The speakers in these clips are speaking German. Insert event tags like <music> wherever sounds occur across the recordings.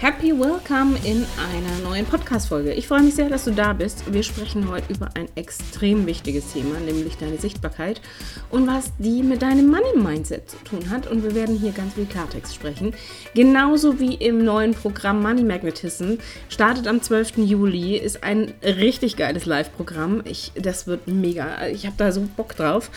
Happy Welcome in einer neuen Podcast-Folge. Ich freue mich sehr, dass du da bist. Wir sprechen heute über ein extrem wichtiges Thema, nämlich deine Sichtbarkeit und was die mit deinem Money-Mindset zu tun hat. Und wir werden hier ganz viel Klartext sprechen. Genauso wie im neuen Programm Money Magnetism. Startet am 12. Juli, ist ein richtig geiles Live-Programm. Das wird mega. Ich habe da so Bock drauf.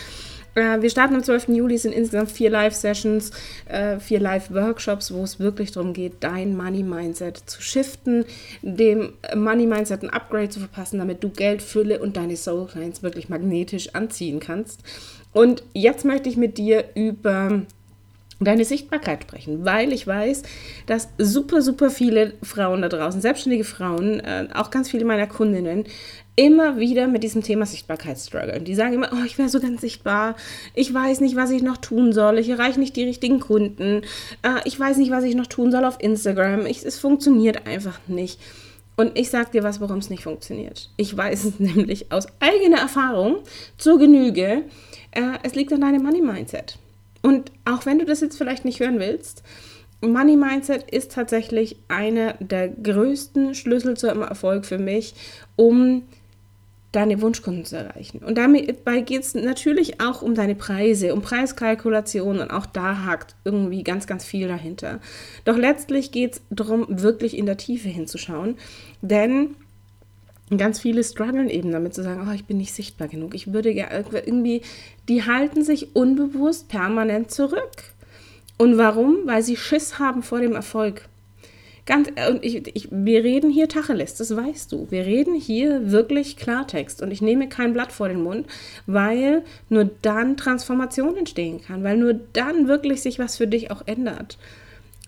Äh, wir starten am 12. Juli, sind insgesamt vier Live-Sessions, äh, vier Live-Workshops, wo es wirklich darum geht, dein Money-Mindset zu shiften, dem Money-Mindset ein Upgrade zu verpassen, damit du Geld, Fülle und deine Soul-Clients wirklich magnetisch anziehen kannst. Und jetzt möchte ich mit dir über deine Sichtbarkeit sprechen, weil ich weiß, dass super, super viele Frauen da draußen, selbstständige Frauen, äh, auch ganz viele meiner Kundinnen, immer wieder mit diesem Thema Sichtbarkeit strugglen. Die sagen immer, oh, ich wäre so ganz sichtbar, ich weiß nicht, was ich noch tun soll, ich erreiche nicht die richtigen Kunden, äh, ich weiß nicht, was ich noch tun soll auf Instagram, ich, es funktioniert einfach nicht. Und ich sage dir was, warum es nicht funktioniert. Ich weiß es <laughs> nämlich aus eigener Erfahrung zur Genüge. Äh, es liegt an deinem Money-Mindset. Und auch wenn du das jetzt vielleicht nicht hören willst, Money Mindset ist tatsächlich einer der größten Schlüssel zum Erfolg für mich, um deine Wunschkunden zu erreichen. Und dabei geht es natürlich auch um deine Preise, um Preiskalkulation und auch da hakt irgendwie ganz, ganz viel dahinter. Doch letztlich geht es darum, wirklich in der Tiefe hinzuschauen, denn ganz viele strugglen eben damit zu sagen, oh, ich bin nicht sichtbar genug. Ich würde irgendwie, die halten sich unbewusst permanent zurück. Und warum? Weil sie Schiss haben vor dem Erfolg. Ganz, und ich, ich, wir reden hier Tacheles, das weißt du. Wir reden hier wirklich Klartext und ich nehme kein Blatt vor den Mund, weil nur dann Transformation entstehen kann, weil nur dann wirklich sich was für dich auch ändert.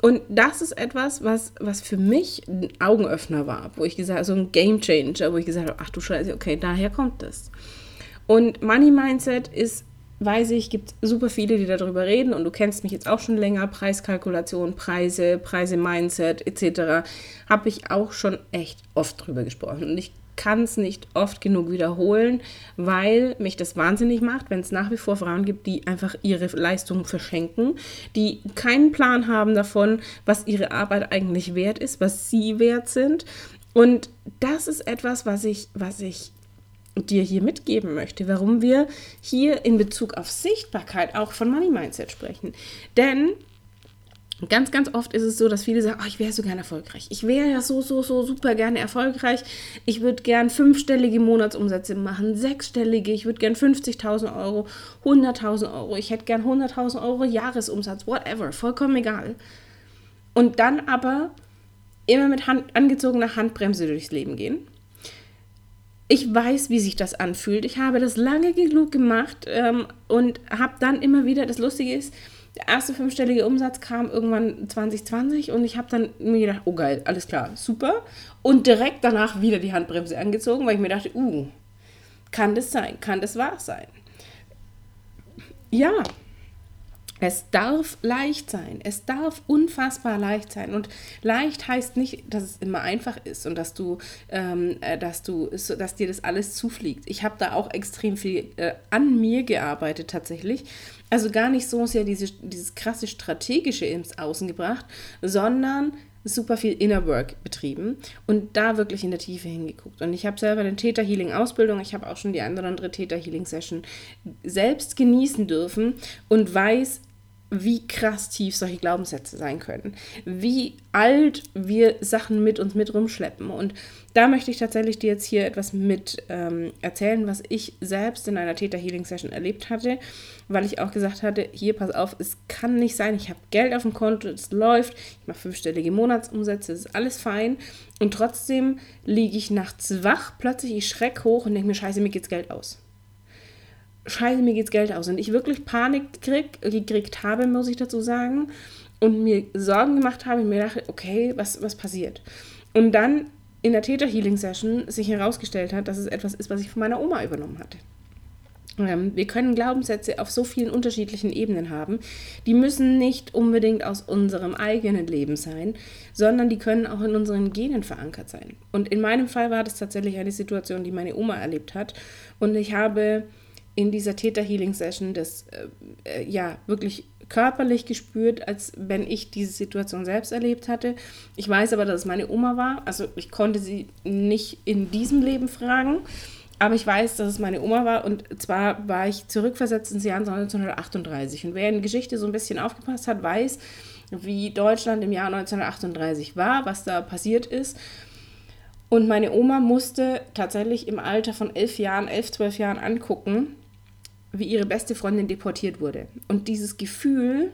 Und das ist etwas, was, was für mich ein Augenöffner war, wo ich gesagt habe, so ein Game Changer, wo ich gesagt habe, ach du Scheiße, okay, daher kommt das. Und Money Mindset ist weiß ich, gibt super viele, die darüber reden und du kennst mich jetzt auch schon länger, Preiskalkulation, Preise, Preise Mindset etc. habe ich auch schon echt oft drüber gesprochen und ich kann es nicht oft genug wiederholen, weil mich das wahnsinnig macht, wenn es nach wie vor Frauen gibt, die einfach ihre Leistung verschenken, die keinen Plan haben davon, was ihre Arbeit eigentlich wert ist, was sie wert sind. Und das ist etwas, was ich, was ich dir hier mitgeben möchte, warum wir hier in Bezug auf Sichtbarkeit auch von Money Mindset sprechen. Denn Ganz, ganz oft ist es so, dass viele sagen, oh, ich wäre so gerne erfolgreich. Ich wäre ja so, so, so super gerne erfolgreich. Ich würde gern fünfstellige Monatsumsätze machen, sechsstellige. Ich würde gern 50.000 Euro, 100.000 Euro. Ich hätte gern 100.000 Euro Jahresumsatz, whatever, vollkommen egal. Und dann aber immer mit Hand, angezogener Handbremse durchs Leben gehen ich weiß, wie sich das anfühlt. Ich habe das lange genug gemacht ähm, und habe dann immer wieder, das Lustige ist, der erste fünfstellige Umsatz kam irgendwann 2020 und ich habe dann mir gedacht, oh geil, alles klar, super. Und direkt danach wieder die Handbremse angezogen, weil ich mir dachte, uh, kann das sein? Kann das wahr sein? Ja, es darf leicht sein. Es darf unfassbar leicht sein. Und leicht heißt nicht, dass es immer einfach ist und dass du, ähm, äh, dass du, dass dir das alles zufliegt. Ich habe da auch extrem viel äh, an mir gearbeitet tatsächlich. Also gar nicht so sehr diese, dieses krasse strategische ins Außen gebracht, sondern super viel Inner Work betrieben und da wirklich in der Tiefe hingeguckt. Und ich habe selber eine Theta Healing Ausbildung, ich habe auch schon die eine oder andere Theta Healing Session selbst genießen dürfen und weiß, wie krass tief solche Glaubenssätze sein können, wie alt wir Sachen mit uns mit rumschleppen. Und da möchte ich tatsächlich dir jetzt hier etwas mit ähm, erzählen, was ich selbst in einer Theta Healing Session erlebt hatte, weil ich auch gesagt hatte, hier pass auf, es kann nicht sein, ich habe Geld auf dem Konto, es läuft, ich mache fünfstellige Monatsumsätze, es ist alles fein. Und trotzdem liege ich nachts wach, plötzlich ich schreck hoch und denke mir, scheiße, mir geht's Geld aus scheiße, mir geht's Geld aus. Und ich wirklich Panik krieg, gekriegt habe, muss ich dazu sagen, und mir Sorgen gemacht habe und mir dachte, okay, was, was passiert? Und dann in der Theta Healing Session sich herausgestellt hat, dass es etwas ist, was ich von meiner Oma übernommen hatte. Ähm, wir können Glaubenssätze auf so vielen unterschiedlichen Ebenen haben. Die müssen nicht unbedingt aus unserem eigenen Leben sein, sondern die können auch in unseren Genen verankert sein. Und in meinem Fall war das tatsächlich eine Situation, die meine Oma erlebt hat. Und ich habe in dieser Theta Healing Session das äh, äh, ja wirklich körperlich gespürt, als wenn ich diese Situation selbst erlebt hatte. Ich weiß aber, dass es meine Oma war. Also ich konnte sie nicht in diesem Leben fragen. Aber ich weiß, dass es meine Oma war und zwar war ich zurückversetzt ins Jahr 1938. Und wer in Geschichte so ein bisschen aufgepasst hat, weiß, wie Deutschland im Jahr 1938 war, was da passiert ist. Und meine Oma musste tatsächlich im Alter von elf Jahren, elf, zwölf Jahren angucken, wie ihre beste Freundin deportiert wurde. Und dieses Gefühl,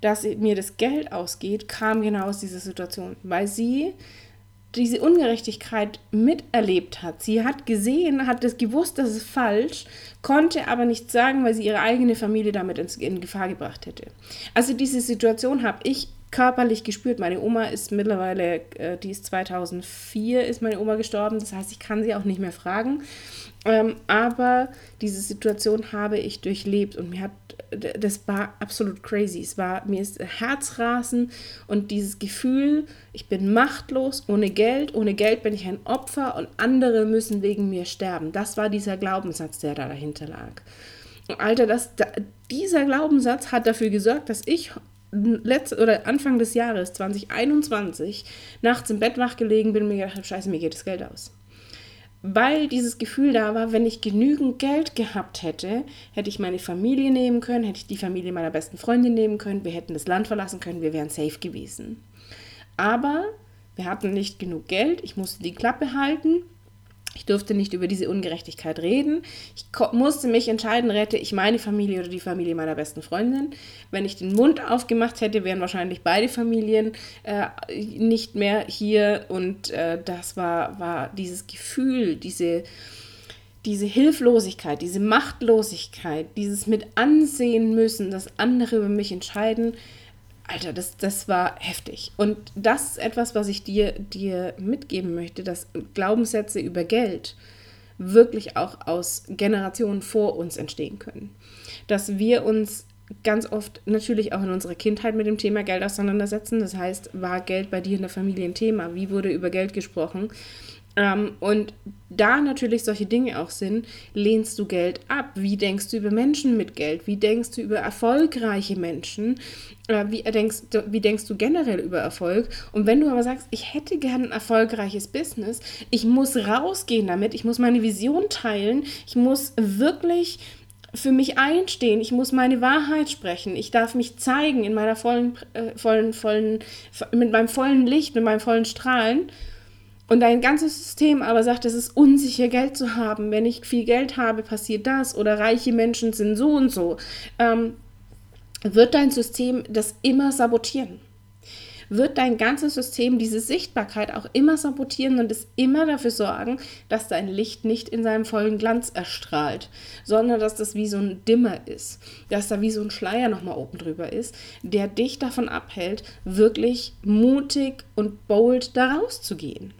dass mir das Geld ausgeht, kam genau aus dieser Situation, weil sie diese Ungerechtigkeit miterlebt hat. Sie hat gesehen, hat es gewusst, das ist falsch, konnte aber nichts sagen, weil sie ihre eigene Familie damit in Gefahr gebracht hätte. Also diese Situation habe ich körperlich gespürt. Meine Oma ist mittlerweile, äh, die ist 2004, ist meine Oma gestorben. Das heißt, ich kann sie auch nicht mehr fragen. Ähm, aber diese Situation habe ich durchlebt und mir hat, das war absolut crazy. Es war, mir ist Herzrasen und dieses Gefühl, ich bin machtlos, ohne Geld, ohne Geld bin ich ein Opfer und andere müssen wegen mir sterben. Das war dieser Glaubenssatz, der da dahinter lag. Alter, das, da, dieser Glaubenssatz hat dafür gesorgt, dass ich letzt, oder Anfang des Jahres 2021 nachts im Bett wach gelegen bin und mir gedacht habe, scheiße, mir geht das Geld aus weil dieses Gefühl da war, wenn ich genügend Geld gehabt hätte, hätte ich meine Familie nehmen können, hätte ich die Familie meiner besten Freundin nehmen können, wir hätten das Land verlassen können, wir wären safe gewesen. Aber wir hatten nicht genug Geld, ich musste die Klappe halten ich durfte nicht über diese Ungerechtigkeit reden. Ich musste mich entscheiden, rette ich meine Familie oder die Familie meiner besten Freundin. Wenn ich den Mund aufgemacht hätte, wären wahrscheinlich beide Familien äh, nicht mehr hier. Und äh, das war, war dieses Gefühl, diese, diese Hilflosigkeit, diese Machtlosigkeit, dieses mit ansehen müssen, dass andere über mich entscheiden, Alter, das, das war heftig. Und das ist etwas, was ich dir, dir mitgeben möchte, dass Glaubenssätze über Geld wirklich auch aus Generationen vor uns entstehen können. Dass wir uns ganz oft natürlich auch in unserer Kindheit mit dem Thema Geld auseinandersetzen. Das heißt, war Geld bei dir in der Familie ein Thema? Wie wurde über Geld gesprochen? Ähm, und da natürlich solche Dinge auch sind, lehnst du Geld ab? Wie denkst du über Menschen mit Geld? Wie denkst du über erfolgreiche Menschen? Äh, wie, denkst, wie denkst du generell über Erfolg? Und wenn du aber sagst, ich hätte gern ein erfolgreiches Business, ich muss rausgehen damit, ich muss meine Vision teilen, ich muss wirklich für mich einstehen, ich muss meine Wahrheit sprechen, ich darf mich zeigen in meiner vollen, äh, vollen, vollen, mit meinem vollen Licht, mit meinem vollen Strahlen und dein ganzes System aber sagt, es ist unsicher, Geld zu haben. Wenn ich viel Geld habe, passiert das. Oder reiche Menschen sind so und so. Ähm, wird dein System das immer sabotieren. Wird dein ganzes System diese Sichtbarkeit auch immer sabotieren und es immer dafür sorgen, dass dein Licht nicht in seinem vollen Glanz erstrahlt, sondern dass das wie so ein Dimmer ist, dass da wie so ein Schleier nochmal oben drüber ist, der dich davon abhält, wirklich mutig und bold da rauszugehen.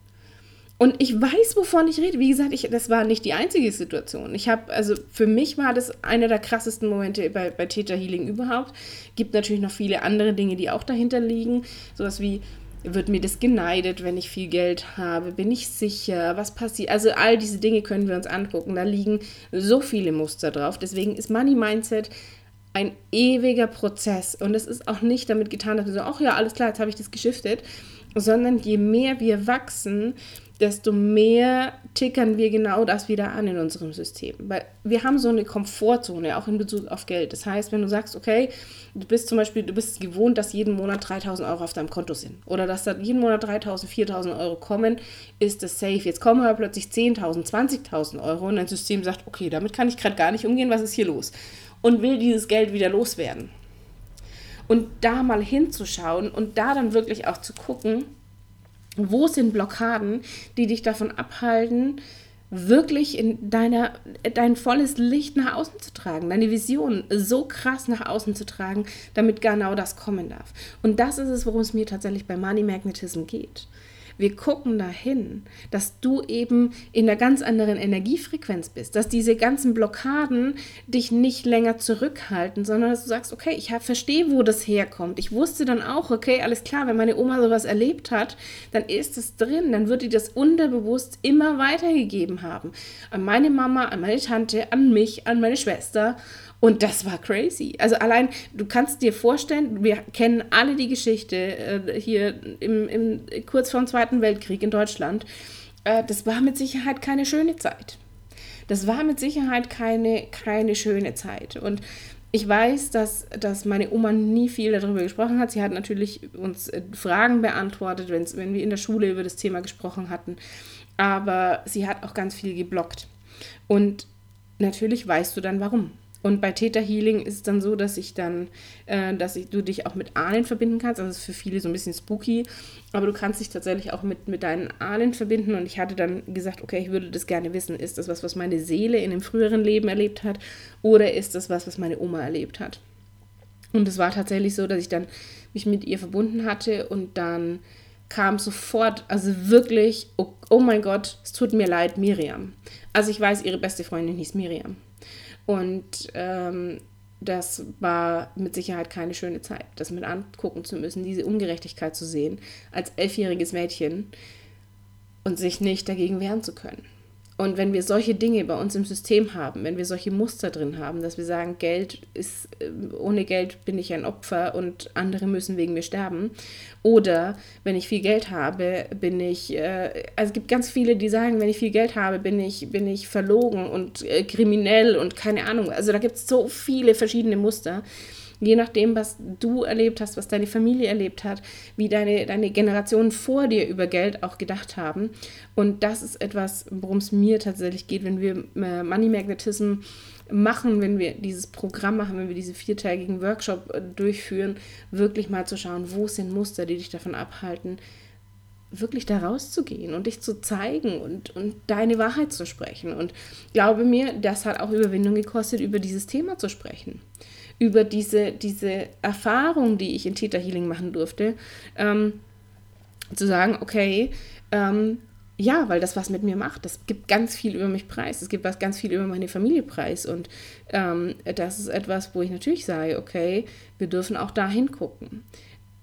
Und ich weiß, wovon ich rede. Wie gesagt, ich, das war nicht die einzige Situation. Ich habe, also für mich war das einer der krassesten Momente bei, bei Theta Healing überhaupt. Gibt natürlich noch viele andere Dinge, die auch dahinter liegen. Sowas wie, wird mir das geneidet, wenn ich viel Geld habe? Bin ich sicher? Was passiert? Also all diese Dinge können wir uns angucken. Da liegen so viele Muster drauf. Deswegen ist Money Mindset ein ewiger Prozess. Und es ist auch nicht damit getan, dass wir so, ach ja, alles klar, jetzt habe ich das geschiftet. Sondern je mehr wir wachsen, desto mehr tickern wir genau das wieder an in unserem System. Weil wir haben so eine Komfortzone, auch in Bezug auf Geld. Das heißt, wenn du sagst, okay, du bist zum Beispiel, du bist gewohnt, dass jeden Monat 3000 Euro auf deinem Konto sind. Oder dass da jeden Monat 3000, 4000 Euro kommen, ist das safe. Jetzt kommen aber plötzlich 10.000, 20.000 Euro und dein System sagt, okay, damit kann ich gerade gar nicht umgehen, was ist hier los? Und will dieses Geld wieder loswerden. Und da mal hinzuschauen und da dann wirklich auch zu gucken, wo sind Blockaden, die dich davon abhalten, wirklich in deiner, dein volles Licht nach außen zu tragen, deine Vision so krass nach außen zu tragen, damit genau das kommen darf. Und das ist es, worum es mir tatsächlich bei Money Magnetism geht. Wir gucken dahin, dass du eben in einer ganz anderen Energiefrequenz bist, dass diese ganzen Blockaden dich nicht länger zurückhalten, sondern dass du sagst, okay, ich verstehe, wo das herkommt. Ich wusste dann auch, okay, alles klar, wenn meine Oma sowas erlebt hat, dann ist es drin, dann wird die das unterbewusst immer weitergegeben haben. An meine Mama, an meine Tante, an mich, an meine Schwester. Und das war crazy. Also allein, du kannst dir vorstellen, wir kennen alle die Geschichte äh, hier im, im, kurz vor dem Zweiten Weltkrieg in Deutschland. Äh, das war mit Sicherheit keine schöne Zeit. Das war mit Sicherheit keine, keine schöne Zeit. Und ich weiß, dass, dass meine Oma nie viel darüber gesprochen hat. Sie hat natürlich uns äh, Fragen beantwortet, wenn wir in der Schule über das Thema gesprochen hatten. Aber sie hat auch ganz viel geblockt. Und natürlich weißt du dann warum. Und bei Theta Healing ist es dann so, dass ich dann, äh, dass ich, du dich auch mit Ahnen verbinden kannst. Also das ist für viele so ein bisschen spooky, aber du kannst dich tatsächlich auch mit, mit deinen Ahnen verbinden. Und ich hatte dann gesagt, okay, ich würde das gerne wissen. Ist das was, was meine Seele in einem früheren Leben erlebt hat? Oder ist das was, was meine Oma erlebt hat? Und es war tatsächlich so, dass ich dann mich mit ihr verbunden hatte und dann kam sofort, also wirklich, oh, oh mein Gott, es tut mir leid, Miriam. Also ich weiß, ihre beste Freundin hieß Miriam. Und ähm, das war mit Sicherheit keine schöne Zeit, das mit angucken zu müssen, diese Ungerechtigkeit zu sehen als elfjähriges Mädchen und sich nicht dagegen wehren zu können. Und wenn wir solche Dinge bei uns im System haben, wenn wir solche Muster drin haben, dass wir sagen, Geld ist, äh, ohne Geld bin ich ein Opfer und andere müssen wegen mir sterben. Oder wenn ich viel Geld habe, bin ich, äh, also es gibt ganz viele, die sagen, wenn ich viel Geld habe, bin ich, bin ich verlogen und äh, kriminell und keine Ahnung. Also da gibt es so viele verschiedene Muster je nachdem, was du erlebt hast, was deine Familie erlebt hat, wie deine, deine Generationen vor dir über Geld auch gedacht haben. Und das ist etwas, worum es mir tatsächlich geht, wenn wir äh, Money Magnetism machen, wenn wir dieses Programm machen, wenn wir diese viertägigen Workshop äh, durchführen, wirklich mal zu schauen, wo sind Muster, die dich davon abhalten, wirklich da rauszugehen und dich zu zeigen und, und deine Wahrheit zu sprechen. Und glaube mir, das hat auch Überwindung gekostet, über dieses Thema zu sprechen über diese, diese Erfahrung, die ich in Theta Healing machen durfte, ähm, zu sagen, okay, ähm, ja, weil das was mit mir macht. Das gibt ganz viel über mich preis. Es gibt was ganz viel über meine Familie preis. Und ähm, das ist etwas, wo ich natürlich sage, okay, wir dürfen auch da hingucken.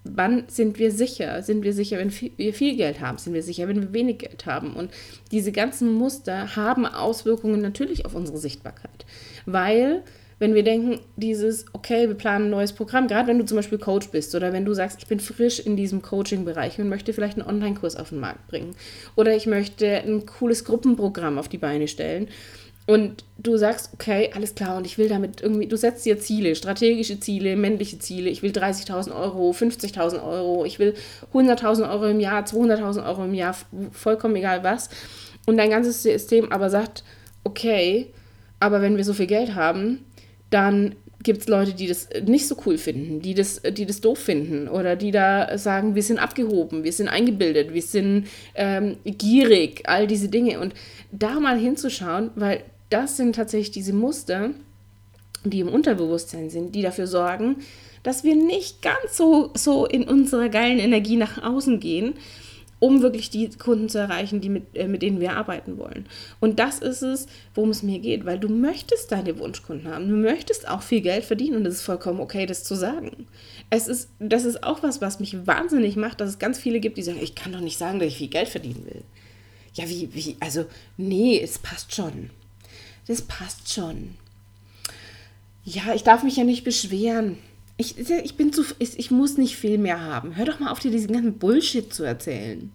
Wann sind wir sicher? Sind wir sicher, wenn wir viel Geld haben? Sind wir sicher, wenn wir wenig Geld haben? Und diese ganzen Muster haben Auswirkungen natürlich auf unsere Sichtbarkeit. Weil wenn wir denken, dieses, okay, wir planen ein neues Programm, gerade wenn du zum Beispiel Coach bist oder wenn du sagst, ich bin frisch in diesem Coaching-Bereich und möchte vielleicht einen Online-Kurs auf den Markt bringen oder ich möchte ein cooles Gruppenprogramm auf die Beine stellen und du sagst, okay, alles klar und ich will damit irgendwie, du setzt dir Ziele, strategische Ziele, männliche Ziele, ich will 30.000 Euro, 50.000 Euro, ich will 100.000 Euro im Jahr, 200.000 Euro im Jahr, vollkommen egal was und dein ganzes System aber sagt, okay, aber wenn wir so viel Geld haben, dann gibt es Leute, die das nicht so cool finden, die das, die das doof finden oder die da sagen, wir sind abgehoben, wir sind eingebildet, wir sind ähm, gierig, all diese Dinge. Und da mal hinzuschauen, weil das sind tatsächlich diese Muster, die im Unterbewusstsein sind, die dafür sorgen, dass wir nicht ganz so, so in unserer geilen Energie nach außen gehen, um wirklich die Kunden zu erreichen, die mit, äh, mit denen wir arbeiten wollen. Und das ist es, worum es mir geht, weil du möchtest deine Wunschkunden haben. Du möchtest auch viel Geld verdienen und es ist vollkommen okay, das zu sagen. Es ist, das ist auch was, was mich wahnsinnig macht, dass es ganz viele gibt, die sagen, ich kann doch nicht sagen, dass ich viel Geld verdienen will. Ja, wie, wie, also, nee, es passt schon. Das passt schon. Ja, ich darf mich ja nicht beschweren. Ich, ich bin zu, ich, ich muss nicht viel mehr haben. Hör doch mal auf, dir diesen ganzen Bullshit zu erzählen.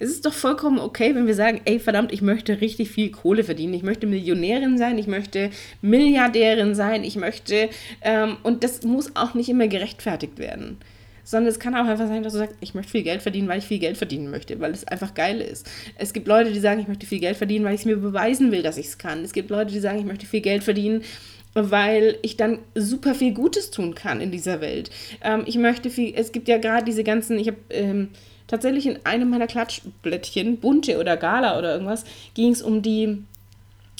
Es ist doch vollkommen okay, wenn wir sagen, ey, verdammt, ich möchte richtig viel Kohle verdienen. Ich möchte Millionärin sein, ich möchte Milliardärin sein, ich möchte, ähm, und das muss auch nicht immer gerechtfertigt werden. Sondern es kann auch einfach sein, dass du sagst, ich möchte viel Geld verdienen, weil ich viel Geld verdienen möchte, weil es einfach geil ist. Es gibt Leute, die sagen, ich möchte viel Geld verdienen, weil ich es mir beweisen will, dass ich es kann. Es gibt Leute, die sagen, ich möchte viel Geld verdienen, weil ich dann super viel Gutes tun kann in dieser Welt. Ähm, ich möchte viel, es gibt ja gerade diese ganzen, ich habe ähm, tatsächlich in einem meiner Klatschblättchen, bunte oder Gala oder irgendwas, ging es um die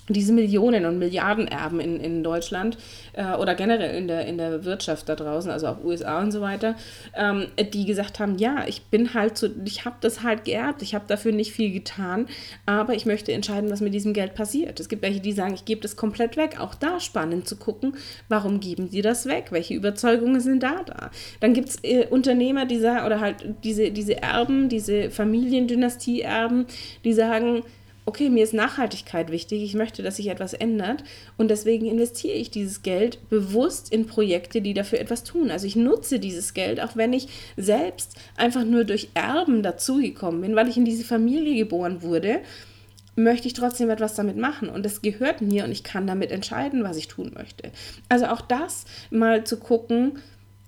diese Millionen und Milliardenerben in, in Deutschland äh, oder generell in der, in der Wirtschaft da draußen, also auch USA und so weiter, ähm, die gesagt haben, ja, ich bin halt so, ich habe das halt geerbt, ich habe dafür nicht viel getan, aber ich möchte entscheiden, was mit diesem Geld passiert. Es gibt welche, die sagen, ich gebe das komplett weg. Auch da spannend zu gucken, warum geben die das weg? Welche Überzeugungen sind da da? Dann gibt es äh, Unternehmer, die sagen, oder halt diese, diese Erben, diese Familiendynastie-Erben, die sagen, okay, mir ist Nachhaltigkeit wichtig, ich möchte, dass sich etwas ändert und deswegen investiere ich dieses Geld bewusst in Projekte, die dafür etwas tun. Also ich nutze dieses Geld, auch wenn ich selbst einfach nur durch Erben dazugekommen bin, weil ich in diese Familie geboren wurde möchte ich trotzdem etwas damit machen und es gehört mir und ich kann damit entscheiden, was ich tun möchte. Also auch das mal zu gucken,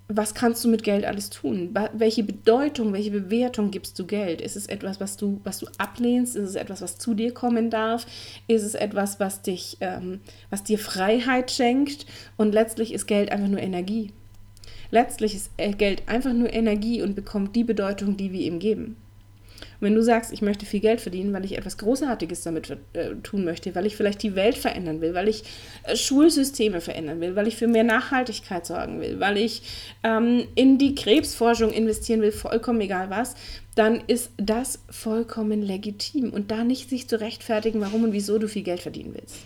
was kannst du mit Geld alles tun? Welche Bedeutung, welche Bewertung gibst du Geld? Ist es etwas, was du, was du ablehnst? Ist es etwas, was zu dir kommen darf? Ist es etwas, was dich, ähm, was dir Freiheit schenkt? Und letztlich ist Geld einfach nur Energie. Letztlich ist äh, Geld einfach nur Energie und bekommt die Bedeutung, die wir ihm geben. Wenn du sagst, ich möchte viel Geld verdienen, weil ich etwas Großartiges damit äh, tun möchte, weil ich vielleicht die Welt verändern will, weil ich äh, Schulsysteme verändern will, weil ich für mehr Nachhaltigkeit sorgen will, weil ich ähm, in die Krebsforschung investieren will, vollkommen egal was, dann ist das vollkommen legitim. Und da nicht sich zu rechtfertigen, warum und wieso du viel Geld verdienen willst.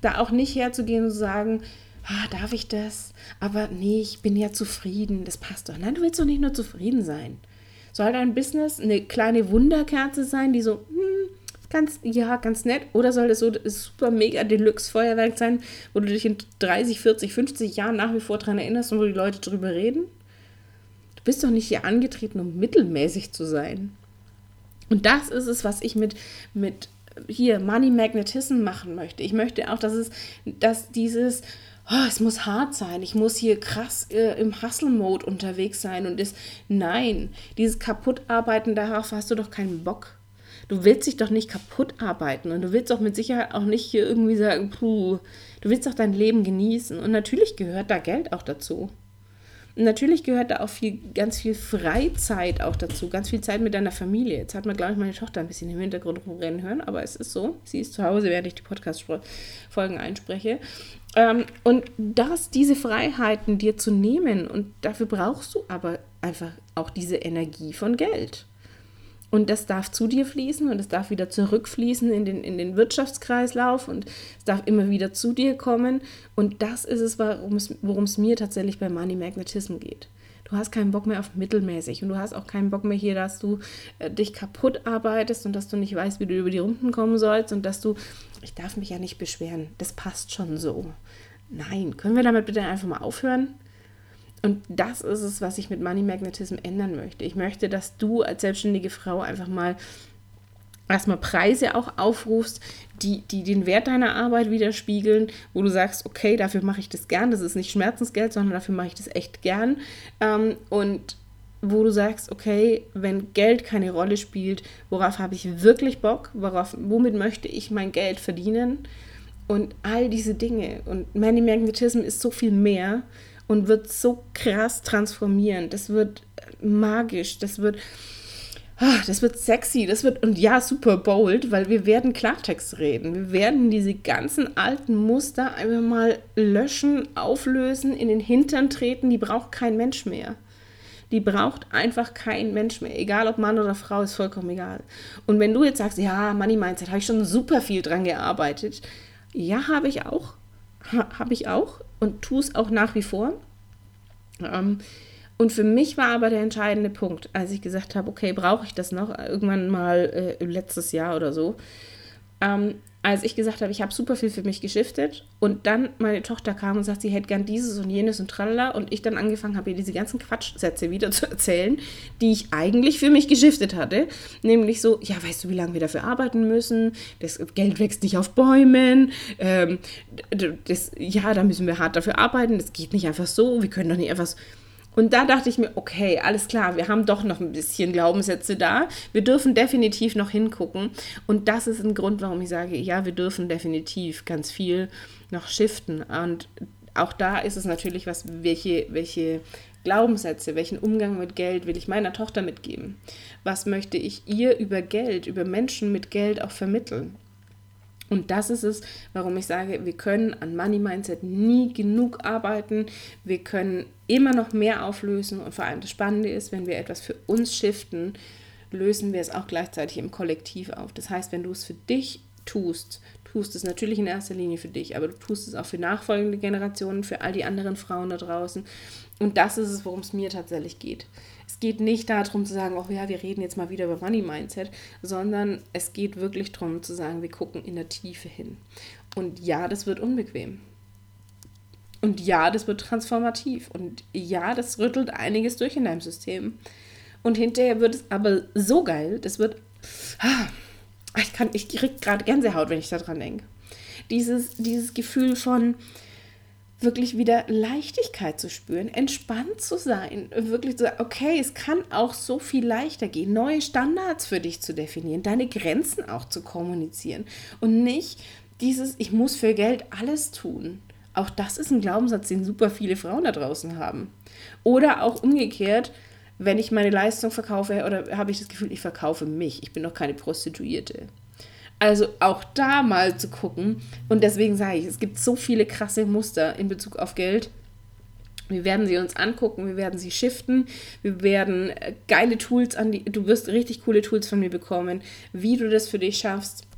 Da auch nicht herzugehen und zu sagen, ah, darf ich das? Aber nee, ich bin ja zufrieden, das passt doch. Nein, du willst doch nicht nur zufrieden sein. Soll dein Business eine kleine Wunderkerze sein, die so, hm, ganz, ja, ganz nett? Oder soll das so das super mega Deluxe Feuerwerk sein, wo du dich in 30, 40, 50 Jahren nach wie vor daran erinnerst und wo die Leute drüber reden? Du bist doch nicht hier angetreten, um mittelmäßig zu sein. Und das ist es, was ich mit, mit hier Money Magnetism machen möchte. Ich möchte auch, dass es, dass dieses, oh, es muss hart sein, ich muss hier krass äh, im Hustle-Mode unterwegs sein und das, nein, dieses Kaputtarbeiten, darauf hast du doch keinen Bock. Du willst dich doch nicht kaputt arbeiten und du willst doch mit Sicherheit auch nicht hier irgendwie sagen, puh, du willst doch dein Leben genießen und natürlich gehört da Geld auch dazu. Natürlich gehört da auch viel, ganz viel Freizeit auch dazu, ganz viel Zeit mit deiner Familie. Jetzt hat man, glaube ich, meine Tochter ein bisschen im Hintergrund rumrennen hören, aber es ist so. Sie ist zu Hause, während ich die Podcast-Folgen einspreche. Ähm, und das, diese Freiheiten dir zu nehmen, und dafür brauchst du aber einfach auch diese Energie von Geld. Und das darf zu dir fließen und es darf wieder zurückfließen in den, in den Wirtschaftskreislauf und es darf immer wieder zu dir kommen. Und das ist es, worum es mir tatsächlich bei Money Magnetism geht. Du hast keinen Bock mehr auf mittelmäßig und du hast auch keinen Bock mehr hier, dass du äh, dich kaputt arbeitest und dass du nicht weißt, wie du über die Runden kommen sollst und dass du, ich darf mich ja nicht beschweren, das passt schon so. Nein, können wir damit bitte einfach mal aufhören? Und das ist es, was ich mit Money Magnetism ändern möchte. Ich möchte, dass du als selbstständige Frau einfach mal erstmal Preise auch aufrufst, die, die den Wert deiner Arbeit widerspiegeln, wo du sagst, okay, dafür mache ich das gern, das ist nicht Schmerzensgeld, sondern dafür mache ich das echt gern. Ähm, und wo du sagst, okay, wenn Geld keine Rolle spielt, worauf habe ich wirklich Bock, worauf, womit möchte ich mein Geld verdienen und all diese Dinge. Und Money Magnetism ist so viel mehr und wird so krass transformieren. Das wird magisch, das wird, ah, das wird sexy, das wird und ja, super bold, weil wir werden Klartext reden. Wir werden diese ganzen alten Muster einfach mal löschen, auflösen, in den Hintern treten, die braucht kein Mensch mehr. Die braucht einfach kein Mensch mehr. Egal ob Mann oder Frau, ist vollkommen egal. Und wenn du jetzt sagst, ja, Money Mindset, habe ich schon super viel dran gearbeitet. Ja, habe ich auch. Ha, habe ich auch und tue es auch nach wie vor. Ähm, und für mich war aber der entscheidende Punkt, als ich gesagt habe, okay, brauche ich das noch? Irgendwann mal äh, letztes Jahr oder so. Ähm, als ich gesagt habe, ich habe super viel für mich geschiftet und dann meine Tochter kam und sagt, sie hätte gern dieses und jenes und tralala und ich dann angefangen habe, ihr diese ganzen Quatschsätze wieder <laughs> zu erzählen, die ich eigentlich für mich geschiftet hatte. Nämlich so, ja, weißt du, wie lange wir dafür arbeiten müssen? Das Geld wächst nicht auf Bäumen. Ähm, das, ja, da müssen wir hart dafür arbeiten. Das geht nicht einfach so. Wir können doch nicht einfach so und da dachte ich mir, okay, alles klar, wir haben doch noch ein bisschen Glaubenssätze da. Wir dürfen definitiv noch hingucken. Und das ist ein Grund, warum ich sage, ja, wir dürfen definitiv ganz viel noch shiften. Und auch da ist es natürlich was, welche, welche Glaubenssätze, welchen Umgang mit Geld will ich meiner Tochter mitgeben? Was möchte ich ihr über Geld, über Menschen mit Geld auch vermitteln? Und das ist es, warum ich sage, wir können an Money Mindset nie genug arbeiten. Wir können immer noch mehr auflösen. Und vor allem das Spannende ist, wenn wir etwas für uns shiften, lösen wir es auch gleichzeitig im Kollektiv auf. Das heißt, wenn du es für dich tust, tust es natürlich in erster Linie für dich, aber du tust es auch für nachfolgende Generationen, für all die anderen Frauen da draußen. Und das ist es, worum es mir tatsächlich geht. Es geht nicht darum zu sagen, oh ja, wir reden jetzt mal wieder über Money Mindset, sondern es geht wirklich darum zu sagen, wir gucken in der Tiefe hin. Und ja, das wird unbequem. Und ja, das wird transformativ. Und ja, das rüttelt einiges durch in deinem System. Und hinterher wird es aber so geil, das wird. Ah, ich, kann, ich krieg gerade Gänsehaut, wenn ich daran denke. Dieses, dieses Gefühl von wirklich wieder Leichtigkeit zu spüren, entspannt zu sein, wirklich zu sagen, okay, es kann auch so viel leichter gehen, neue Standards für dich zu definieren, deine Grenzen auch zu kommunizieren und nicht dieses, ich muss für Geld alles tun. Auch das ist ein Glaubenssatz, den super viele Frauen da draußen haben. Oder auch umgekehrt, wenn ich meine Leistung verkaufe oder habe ich das Gefühl, ich verkaufe mich, ich bin doch keine Prostituierte. Also auch da mal zu gucken. Und deswegen sage ich, es gibt so viele krasse Muster in Bezug auf Geld. Wir werden sie uns angucken, wir werden sie shiften, wir werden äh, geile Tools an die, du wirst richtig coole Tools von mir bekommen, wie du das für dich schaffst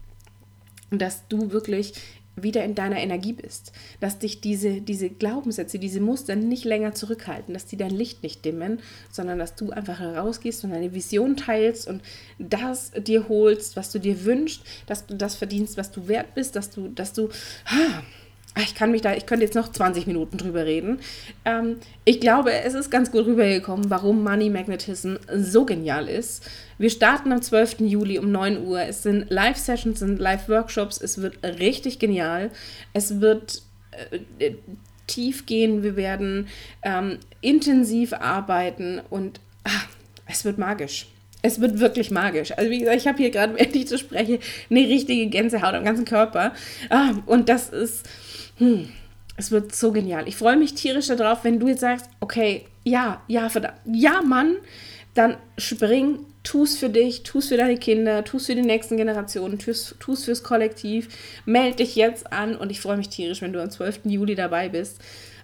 dass du wirklich wieder in deiner Energie bist, dass dich diese, diese Glaubenssätze, diese Muster nicht länger zurückhalten, dass die dein Licht nicht dimmen, sondern dass du einfach herausgehst und deine Vision teilst und das dir holst, was du dir wünschst, dass du das verdienst, was du wert bist, dass du, dass du, ah, ich kann mich da, ich könnte jetzt noch 20 Minuten drüber reden. Ähm, ich glaube, es ist ganz gut rübergekommen, warum Money Magnetism so genial ist. Wir starten am 12. Juli um 9 Uhr. Es sind Live-Sessions, sind Live-Workshops. Es wird richtig genial. Es wird äh, tief gehen. Wir werden ähm, intensiv arbeiten und ach, es wird magisch. Es wird wirklich magisch. Also wie gesagt, ich habe hier gerade, während ich zu spreche, eine richtige Gänsehaut am ganzen Körper. Ah, und das ist hm, es wird so genial. Ich freue mich tierisch darauf, wenn du jetzt sagst, okay, ja, ja, verdammt, ja, Mann, dann spring, tu's für dich, tu's für deine Kinder, tu's für die nächsten Generationen, tu's, tu's fürs Kollektiv, melde dich jetzt an und ich freue mich tierisch, wenn du am 12. Juli dabei bist,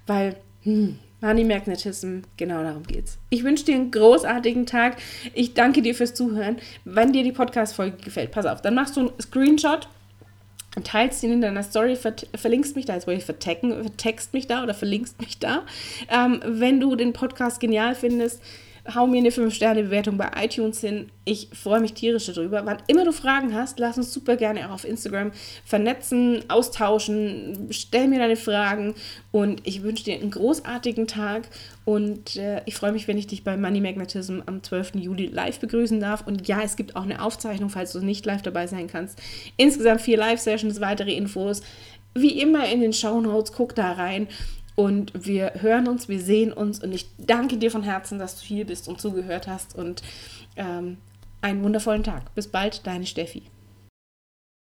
weil, hm, Money Magnetism, genau darum geht's. Ich wünsche dir einen großartigen Tag. Ich danke dir fürs Zuhören. Wenn dir die Podcast-Folge gefällt, pass auf, dann machst du einen Screenshot teilst ihn in deiner Story, verlinkst mich da, jetzt wollte ich vertecken, vertext mich da oder verlinkst mich da. Ähm, wenn du den Podcast genial findest, hau mir eine 5-Sterne-Bewertung bei iTunes hin. Ich freue mich tierisch darüber. Wann immer du Fragen hast, lass uns super gerne auch auf Instagram vernetzen, austauschen. Stell mir deine Fragen und ich wünsche dir einen großartigen Tag und äh, ich freue mich, wenn ich dich bei Money Magnetism am 12. Juli live begrüßen darf. Und ja, es gibt auch eine Aufzeichnung, falls du nicht live dabei sein kannst. Insgesamt vier Live-Sessions, weitere Infos. Wie immer in den Show Notes, guck da rein. Und wir hören uns, wir sehen uns und ich danke dir von Herzen, dass du hier bist und zugehört hast und ähm, einen wundervollen Tag. Bis bald, deine Steffi.